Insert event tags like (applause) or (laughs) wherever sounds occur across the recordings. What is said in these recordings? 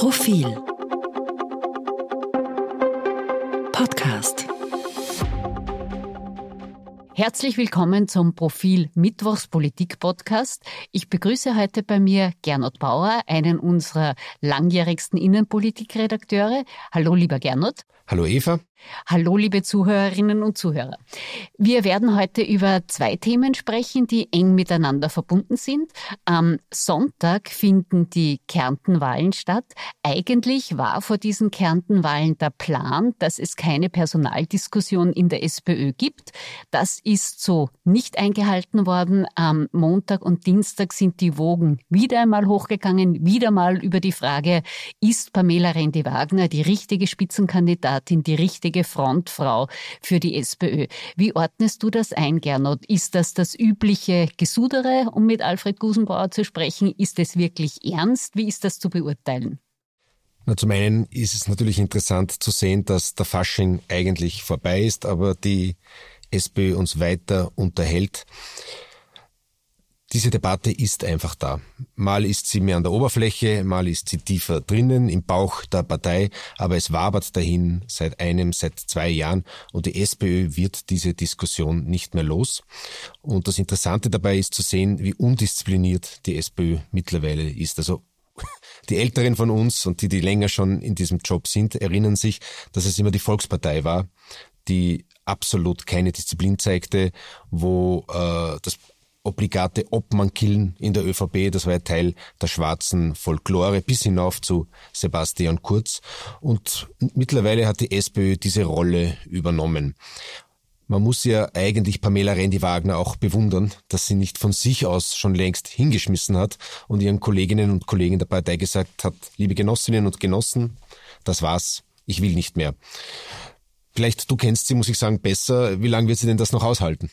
Profil Podcast Herzlich willkommen zum Profil Mittwochspolitik Podcast. Ich begrüße heute bei mir Gernot Bauer, einen unserer langjährigsten Innenpolitikredakteure. Hallo, lieber Gernot. Hallo, Eva. Hallo, liebe Zuhörerinnen und Zuhörer. Wir werden heute über zwei Themen sprechen, die eng miteinander verbunden sind. Am Sonntag finden die Kärntenwahlen statt. Eigentlich war vor diesen Kärntenwahlen der Plan, dass es keine Personaldiskussion in der SPÖ gibt. Das ist so nicht eingehalten worden. Am Montag und Dienstag sind die Wogen wieder einmal hochgegangen, wieder mal über die Frage, ist Pamela Rendi-Wagner die richtige Spitzenkandidatin, die richtige richtige Frontfrau für die SPÖ. Wie ordnest du das ein, Gernot? Ist das das übliche Gesudere, um mit Alfred Gusenbauer zu sprechen? Ist es wirklich ernst? Wie ist das zu beurteilen? Na, zum einen ist es natürlich interessant zu sehen, dass der Fasching eigentlich vorbei ist, aber die SPÖ uns weiter unterhält. Diese Debatte ist einfach da. Mal ist sie mehr an der Oberfläche, mal ist sie tiefer drinnen im Bauch der Partei, aber es wabert dahin seit einem, seit zwei Jahren und die SPÖ wird diese Diskussion nicht mehr los. Und das Interessante dabei ist zu sehen, wie undiszipliniert die SPÖ mittlerweile ist. Also (laughs) die Älteren von uns und die, die länger schon in diesem Job sind, erinnern sich, dass es immer die Volkspartei war, die absolut keine Disziplin zeigte, wo äh, das obligate Obmannkillen in der ÖVP, das war ja Teil der schwarzen Folklore bis hinauf zu Sebastian Kurz. Und mittlerweile hat die SPÖ diese Rolle übernommen. Man muss ja eigentlich Pamela Rendi-Wagner auch bewundern, dass sie nicht von sich aus schon längst hingeschmissen hat und ihren Kolleginnen und Kollegen der Partei gesagt hat, liebe Genossinnen und Genossen, das war's, ich will nicht mehr. Vielleicht du kennst sie, muss ich sagen, besser. Wie lange wird sie denn das noch aushalten?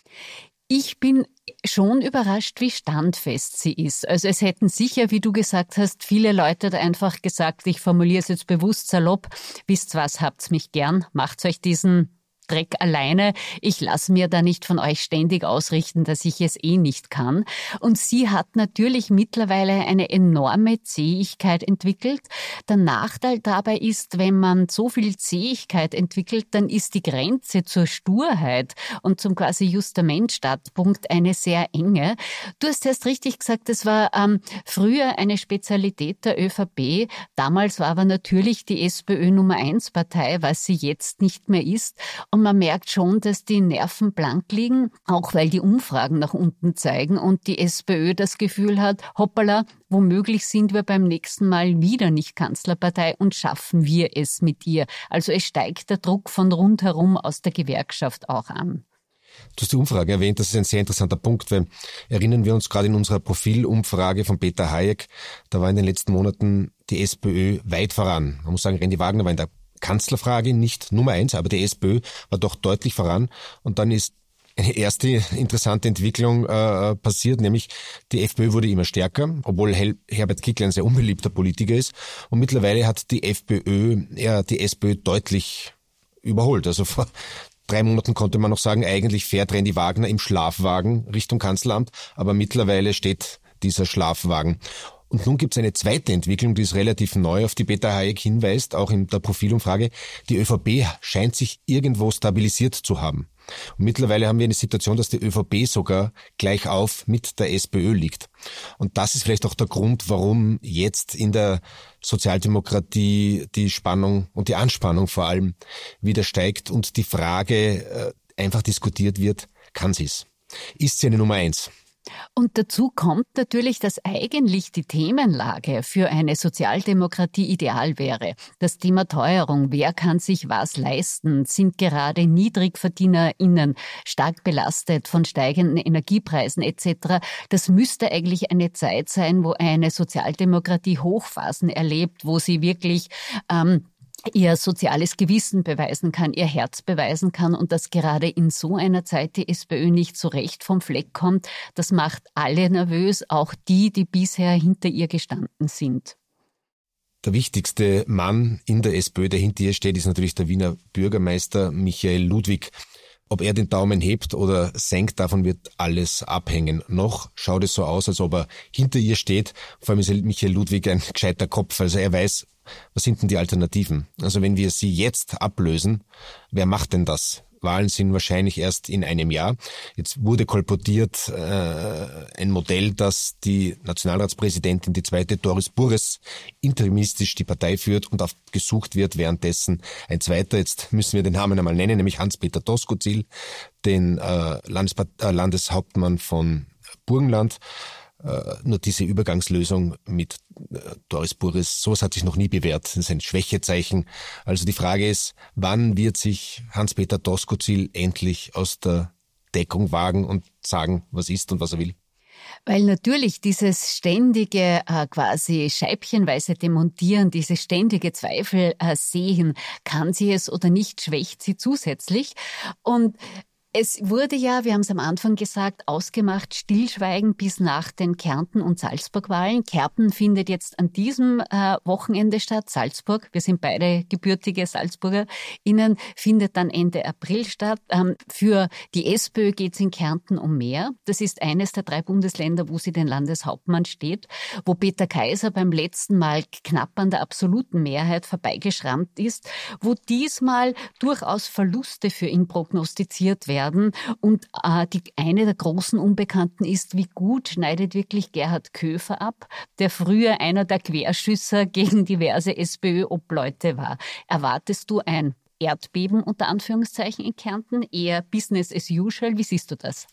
Ich bin schon überrascht, wie standfest sie ist. Also es hätten sicher, wie du gesagt hast, viele Leute da einfach gesagt, ich formuliere es jetzt bewusst salopp, wisst was, habt's mich gern, macht euch diesen Dreck alleine. Ich lasse mir da nicht von euch ständig ausrichten, dass ich es eh nicht kann. Und sie hat natürlich mittlerweile eine enorme Zähigkeit entwickelt. Der Nachteil dabei ist, wenn man so viel Zähigkeit entwickelt, dann ist die Grenze zur Sturheit und zum quasi Justament-Startpunkt eine sehr enge. Du hast erst richtig gesagt, es war ähm, früher eine Spezialität der ÖVP. Damals war aber natürlich die SPÖ Nummer eins Partei, was sie jetzt nicht mehr ist. Man merkt schon, dass die Nerven blank liegen, auch weil die Umfragen nach unten zeigen und die SPÖ das Gefühl hat, hoppala, womöglich sind wir beim nächsten Mal wieder nicht Kanzlerpartei und schaffen wir es mit ihr. Also es steigt der Druck von rundherum aus der Gewerkschaft auch an. Du hast die Umfrage erwähnt, das ist ein sehr interessanter Punkt, weil erinnern wir uns gerade in unserer Profilumfrage von Peter Hayek, da war in den letzten Monaten die SPÖ weit voran. Man muss sagen, Randy Wagner war in der Kanzlerfrage nicht Nummer eins, aber die SPÖ war doch deutlich voran. Und dann ist eine erste interessante Entwicklung äh, passiert, nämlich die FPÖ wurde immer stärker, obwohl Hel Herbert Kickl ein sehr unbeliebter Politiker ist. Und mittlerweile hat die FPÖ ja, die SPÖ deutlich überholt. Also vor drei Monaten konnte man noch sagen, eigentlich fährt Randy Wagner im Schlafwagen Richtung Kanzleramt, aber mittlerweile steht dieser Schlafwagen. Und nun gibt es eine zweite Entwicklung, die ist relativ neu, auf die Peter Hayek hinweist, auch in der Profilumfrage. Die ÖVP scheint sich irgendwo stabilisiert zu haben. Und mittlerweile haben wir eine Situation, dass die ÖVP sogar gleich auf mit der SPÖ liegt. Und das ist vielleicht auch der Grund, warum jetzt in der Sozialdemokratie die Spannung und die Anspannung vor allem wieder steigt und die Frage äh, einfach diskutiert wird, kann sie es? Ist sie eine Nummer eins? Und dazu kommt natürlich, dass eigentlich die Themenlage für eine Sozialdemokratie ideal wäre. Das Thema Teuerung, wer kann sich was leisten, sind gerade NiedrigverdienerInnen stark belastet von steigenden Energiepreisen etc. Das müsste eigentlich eine Zeit sein, wo eine Sozialdemokratie Hochphasen erlebt, wo sie wirklich ähm, ihr soziales Gewissen beweisen kann, ihr Herz beweisen kann und dass gerade in so einer Zeit die SPÖ nicht so recht vom Fleck kommt, das macht alle nervös, auch die, die bisher hinter ihr gestanden sind. Der wichtigste Mann in der SPÖ, der hinter ihr steht, ist natürlich der Wiener Bürgermeister Michael Ludwig. Ob er den Daumen hebt oder senkt, davon wird alles abhängen. Noch schaut es so aus, als ob er hinter ihr steht. Vor allem ist Michael Ludwig ein gescheiter Kopf. Also er weiß, was sind denn die Alternativen? Also wenn wir sie jetzt ablösen, wer macht denn das? Wahlen sind wahrscheinlich erst in einem Jahr. Jetzt wurde kolportiert äh, ein Modell, dass die Nationalratspräsidentin, die zweite Doris Burres, interimistisch die Partei führt und auf gesucht wird währenddessen ein zweiter, jetzt müssen wir den Namen einmal nennen, nämlich Hans-Peter Doskozil, den äh, äh, Landeshauptmann von Burgenland. Äh, nur diese Übergangslösung mit äh, Doris Burris, sowas hat sich noch nie bewährt. Das ist ein Schwächezeichen. Also die Frage ist, wann wird sich Hans-Peter Doskozil endlich aus der Deckung wagen und sagen, was ist und was er will? Weil natürlich dieses ständige äh, quasi scheibchenweise demontieren, diese ständige Zweifel äh, sehen, kann sie es oder nicht, schwächt sie zusätzlich. Und es wurde ja, wir haben es am Anfang gesagt, ausgemacht, Stillschweigen bis nach den Kärnten- und Salzburg-Wahlen. Kärnten findet jetzt an diesem äh, Wochenende statt. Salzburg, wir sind beide gebürtige Salzburger, innen findet dann Ende April statt. Ähm, für die SPÖ geht es in Kärnten um mehr. Das ist eines der drei Bundesländer, wo sie den Landeshauptmann steht, wo Peter Kaiser beim letzten Mal knapp an der absoluten Mehrheit vorbeigeschrammt ist, wo diesmal durchaus Verluste für ihn prognostiziert werden werden. Und äh, die, eine der großen Unbekannten ist, wie gut schneidet wirklich Gerhard Köfer ab, der früher einer der Querschüsser gegen diverse SPÖ-Obleute war. Erwartest du ein Erdbeben unter Anführungszeichen in Kärnten, eher Business as usual. Wie siehst du das?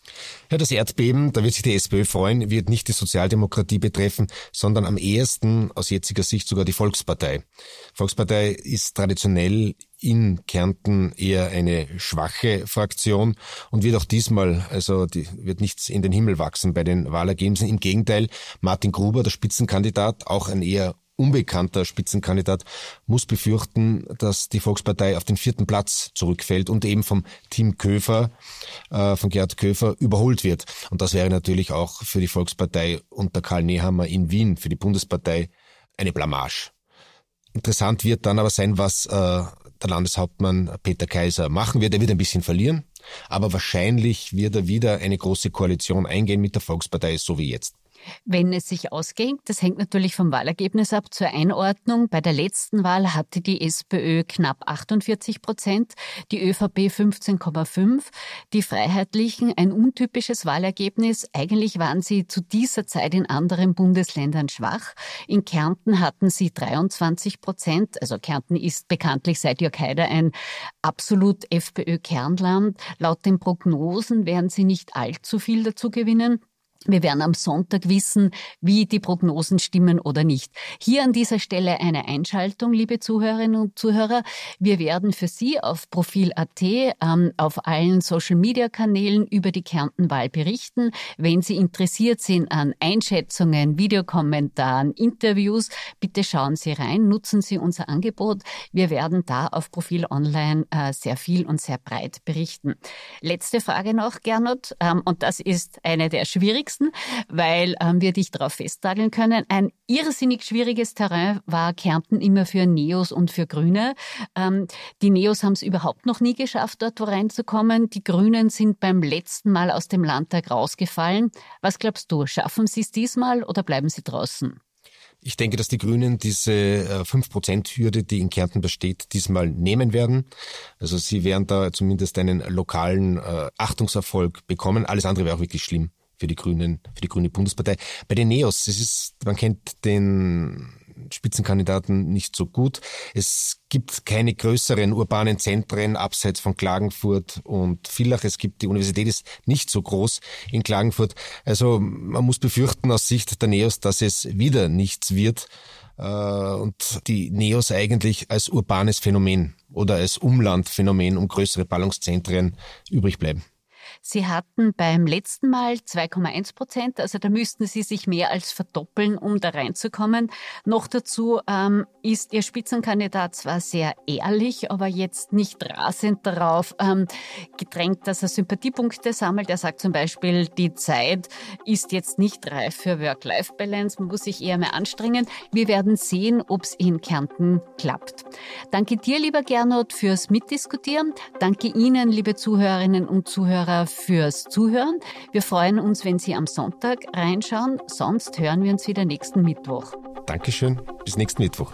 Ja, das Erdbeben, da wird sich die SPÖ freuen, wird nicht die Sozialdemokratie betreffen, sondern am ehesten aus jetziger Sicht sogar die Volkspartei. Volkspartei ist traditionell in Kärnten eher eine schwache Fraktion und wird auch diesmal, also die, wird nichts in den Himmel wachsen bei den Wahlergebnissen. Im Gegenteil, Martin Gruber, der Spitzenkandidat, auch ein eher unbekannter Spitzenkandidat muss befürchten, dass die Volkspartei auf den vierten Platz zurückfällt und eben vom Team Köfer, äh, von Gerhard Köfer, überholt wird. Und das wäre natürlich auch für die Volkspartei unter Karl Nehammer in Wien, für die Bundespartei, eine Blamage. Interessant wird dann aber sein, was äh, der Landeshauptmann Peter Kaiser machen wird. Er wird ein bisschen verlieren, aber wahrscheinlich wird er wieder eine große Koalition eingehen mit der Volkspartei, so wie jetzt wenn es sich ausgeht. Das hängt natürlich vom Wahlergebnis ab. Zur Einordnung. Bei der letzten Wahl hatte die SPÖ knapp 48 Prozent, die ÖVP 15,5, die Freiheitlichen ein untypisches Wahlergebnis. Eigentlich waren sie zu dieser Zeit in anderen Bundesländern schwach. In Kärnten hatten sie 23 Prozent. Also Kärnten ist bekanntlich seit Jörg Haider ein absolut FPÖ-Kernland. Laut den Prognosen werden sie nicht allzu viel dazu gewinnen. Wir werden am Sonntag wissen, wie die Prognosen stimmen oder nicht. Hier an dieser Stelle eine Einschaltung, liebe Zuhörerinnen und Zuhörer. Wir werden für Sie auf Profil.at, ähm, auf allen Social-Media-Kanälen über die Kärntenwahl berichten. Wenn Sie interessiert sind an Einschätzungen, Videokommentaren, Interviews, bitte schauen Sie rein, nutzen Sie unser Angebot. Wir werden da auf Profil Online äh, sehr viel und sehr breit berichten. Letzte Frage noch, Gernot, ähm, und das ist eine der schwierigsten schwierigsten, weil ähm, wir dich darauf festnageln können. Ein irrsinnig schwieriges Terrain war Kärnten immer für Neos und für Grüne. Ähm, die Neos haben es überhaupt noch nie geschafft, dort reinzukommen. Die Grünen sind beim letzten Mal aus dem Landtag rausgefallen. Was glaubst du, schaffen sie es diesmal oder bleiben sie draußen? Ich denke, dass die Grünen diese 5%-Hürde, äh, die in Kärnten besteht, diesmal nehmen werden. Also sie werden da zumindest einen lokalen äh, Achtungserfolg bekommen. Alles andere wäre auch wirklich schlimm für die Grünen, für die Grüne Bundespartei. Bei den Neos, es ist, man kennt den Spitzenkandidaten nicht so gut. Es gibt keine größeren urbanen Zentren abseits von Klagenfurt und Villach. Es gibt, die Universität ist nicht so groß in Klagenfurt. Also man muss befürchten aus Sicht der Neos, dass es wieder nichts wird äh, und die Neos eigentlich als urbanes Phänomen oder als Umlandphänomen um größere Ballungszentren übrig bleiben. Sie hatten beim letzten Mal 2,1 Prozent, also da müssten Sie sich mehr als verdoppeln, um da reinzukommen. Noch dazu ähm, ist Ihr Spitzenkandidat zwar sehr ehrlich, aber jetzt nicht rasend darauf ähm, gedrängt, dass er Sympathiepunkte sammelt. Er sagt zum Beispiel, die Zeit ist jetzt nicht reif für Work-Life-Balance, man muss sich eher mehr anstrengen. Wir werden sehen, ob es in Kärnten klappt. Danke dir, lieber Gernot, fürs Mitdiskutieren. Danke Ihnen, liebe Zuhörerinnen und Zuhörer, fürs Zuhören. Wir freuen uns, wenn Sie am Sonntag reinschauen. Sonst hören wir uns wieder nächsten Mittwoch. Dankeschön. Bis nächsten Mittwoch.